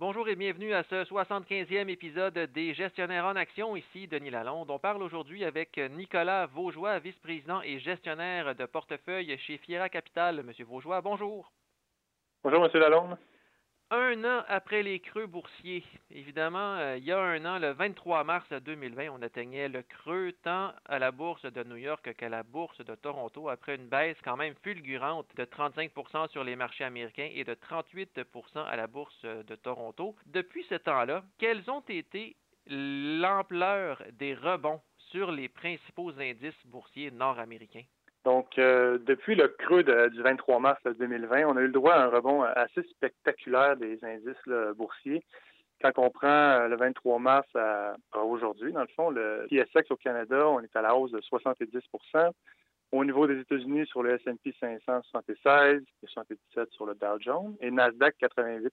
Bonjour et bienvenue à ce 75e épisode des Gestionnaires en Action. Ici Denis Lalonde. On parle aujourd'hui avec Nicolas Vaugeois, vice-président et gestionnaire de portefeuille chez Fiera Capital. Monsieur Vaugeois, bonjour. Bonjour, Monsieur Lalonde un an après les creux boursiers. Évidemment, euh, il y a un an, le 23 mars 2020, on atteignait le creux tant à la bourse de New York qu'à la bourse de Toronto après une baisse quand même fulgurante de 35% sur les marchés américains et de 38% à la bourse de Toronto. Depuis ce temps-là, quelles ont été l'ampleur des rebonds sur les principaux indices boursiers nord-américains? Donc, euh, depuis le creux du 23 mars 2020, on a eu le droit à un rebond assez spectaculaire des indices boursiers. Quand on prend euh, le 23 mars à, aujourd'hui, dans le fond, le TSX au Canada, on est à la hausse de 70% Au niveau des États-Unis, sur le S&P 500, 76, 77 sur le Dow Jones et Nasdaq, 88%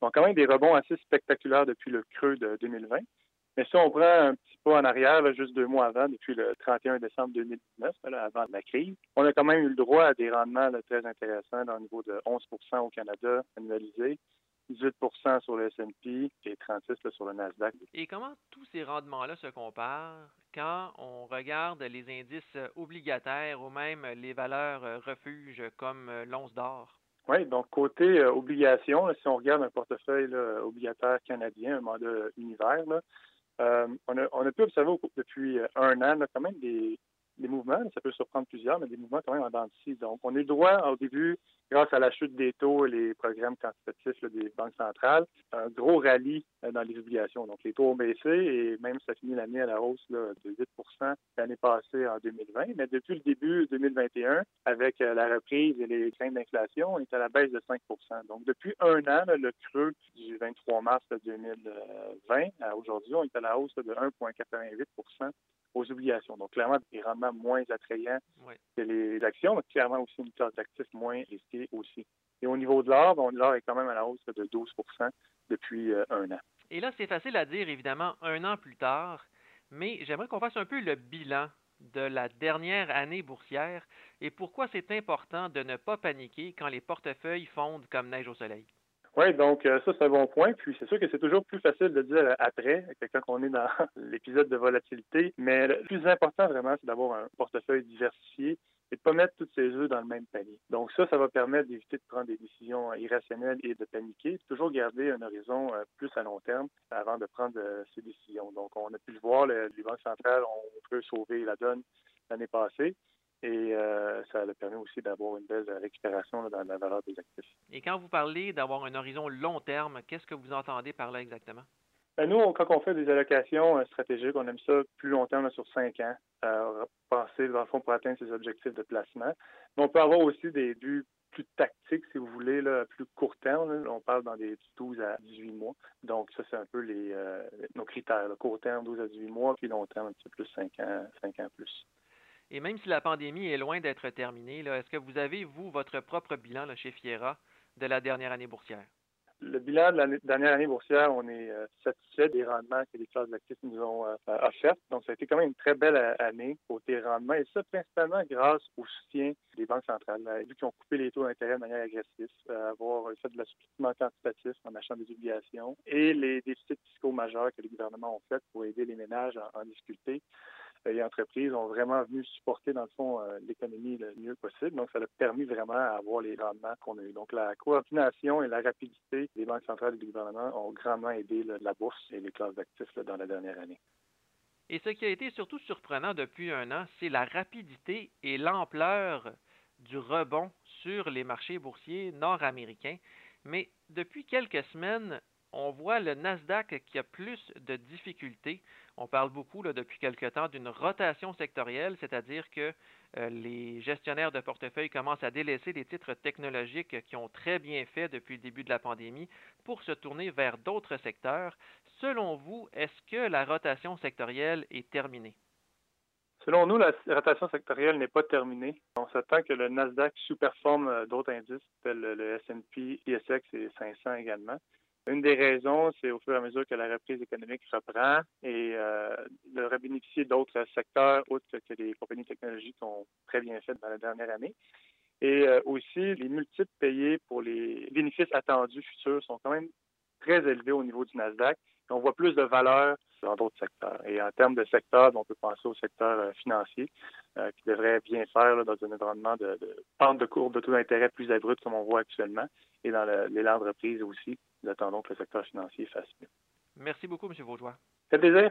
Donc, quand même des rebonds assez spectaculaires depuis le creux de 2020. Mais si on prend un petit pas en arrière, juste deux mois avant, depuis le 31 décembre 2019, avant la crise, on a quand même eu le droit à des rendements très intéressants dans le niveau de 11% au Canada annualisé, 18% sur le S&P et 36 sur le Nasdaq. Et comment tous ces rendements-là se comparent quand on regarde les indices obligataires ou même les valeurs refuges comme l'once d'or? Oui, donc côté euh, obligation, si on regarde un portefeuille obligataire canadien, un mandat univers, là, euh, on, a, on, a, pu observer depuis euh, un an quand même des, des mouvements, ça peut surprendre plusieurs, mais des mouvements quand même en dents Donc, on est droit au début, grâce à la chute des taux et les programmes quantitatifs des banques centrales, un gros rallye euh, dans les obligations. Donc, les taux ont baissé et même ça finit l'année à la hausse de 8% l'année passée en 2020. Mais depuis le début 2021, avec euh, la reprise et les craintes d'inflation, on est à la baisse de 5% Donc, depuis un an, le creux du 23 mars 2020 à aujourd'hui, on est à la hausse de 1,88% aux obligations. Donc, clairement, des rendements moins attrayants que les actions, mais clairement aussi une classe d'actifs moins risquée aussi. Et au niveau de l'or, l'or est quand même à la hausse de 12 depuis euh, un an. Et là, c'est facile à dire, évidemment, un an plus tard, mais j'aimerais qu'on fasse un peu le bilan de la dernière année boursière et pourquoi c'est important de ne pas paniquer quand les portefeuilles fondent comme neige au soleil. Oui, donc euh, ça, c'est un bon point. Puis c'est sûr que c'est toujours plus facile de dire euh, après, quand on est dans l'épisode de volatilité. Mais le plus important, vraiment, c'est d'avoir un portefeuille diversifié et de pas mettre toutes ses œufs dans le même panier. Donc ça, ça va permettre d'éviter de prendre des décisions irrationnelles et de paniquer. Toujours garder un horizon euh, plus à long terme avant de prendre ces décisions. Donc on a pu le voir, les banques centrales ont peut sauver la donne l'année passée. Et euh, ça a permis aussi d'avoir une belle récupération dans la valeur des actifs. Et quand vous parlez d'avoir un horizon long terme, qu'est-ce que vous entendez par là exactement? Ben nous, quand on fait des allocations euh, stratégiques, on aime ça plus long terme, sur cinq ans, euh, passer dans le fond pour atteindre ses objectifs de placement. Mais on peut avoir aussi des buts plus tactiques, si vous voulez, plus court terme. On parle dans des 12 à 18 mois. Donc, ça, c'est un peu euh, nos critères. Court terme, 12 à 18 mois, puis long terme, un petit peu plus 5 ans, 5 ans plus. Et même si la pandémie est loin d'être terminée, est-ce que vous avez, vous, votre propre bilan chez Fiera de la dernière année boursière? Le bilan de la dernière année boursière, on est euh, satisfait des rendements que les classes d'actifs nous ont euh, offerts. Donc, ça a été quand même une très belle euh, année côté rendement, et ça principalement grâce au soutien des banques centrales. Vu qu'ils ont coupé les taux d'intérêt de manière agressive, avoir fait de l'assouplissement quantitatif en achetant des obligations et les déficits fiscaux majeurs que les gouvernements ont fait pour aider les ménages en difficulté les entreprises ont vraiment venu supporter, dans le fond, euh, l'économie le mieux possible. Donc, ça a permis vraiment d'avoir les rendements qu'on a eu. Donc, la coordination et la rapidité des banques centrales et du gouvernement ont grandement aidé la bourse et les classes d'actifs dans la dernière année. Et ce qui a été surtout surprenant depuis un an, c'est la rapidité et l'ampleur du rebond sur les marchés boursiers nord-américains. Mais depuis quelques semaines, on voit le Nasdaq qui a plus de difficultés. On parle beaucoup depuis quelque temps d'une rotation sectorielle, c'est-à-dire que euh, les gestionnaires de portefeuille commencent à délaisser des titres technologiques qui ont très bien fait depuis le début de la pandémie pour se tourner vers d'autres secteurs. Selon vous, est-ce que la rotation sectorielle est terminée? Selon nous, la rotation sectorielle n'est pas terminée. On s'attend que le Nasdaq sous-performe euh, d'autres indices, tels le S&P, ISX et 500 également. Une des raisons, c'est au fur et à mesure que la reprise économique reprend et euh, le bénéficier d'autres secteurs, autres que les compagnies technologiques ont très bien fait dans la dernière année. Et euh, aussi, les multiples payés pour les bénéfices attendus futurs sont quand même très élevés au niveau du Nasdaq. On voit plus de valeur dans d'autres secteurs. Et en termes de secteur, on peut penser au secteur euh, financier, euh, qui devrait bien faire dans un environnement de, pente de courbe de taux d'intérêt plus abrupte comme on voit actuellement, et dans l'élan de reprise aussi, nous attendons que le secteur financier fasse mieux. Merci beaucoup, M. Vaudois. C'est plaisir.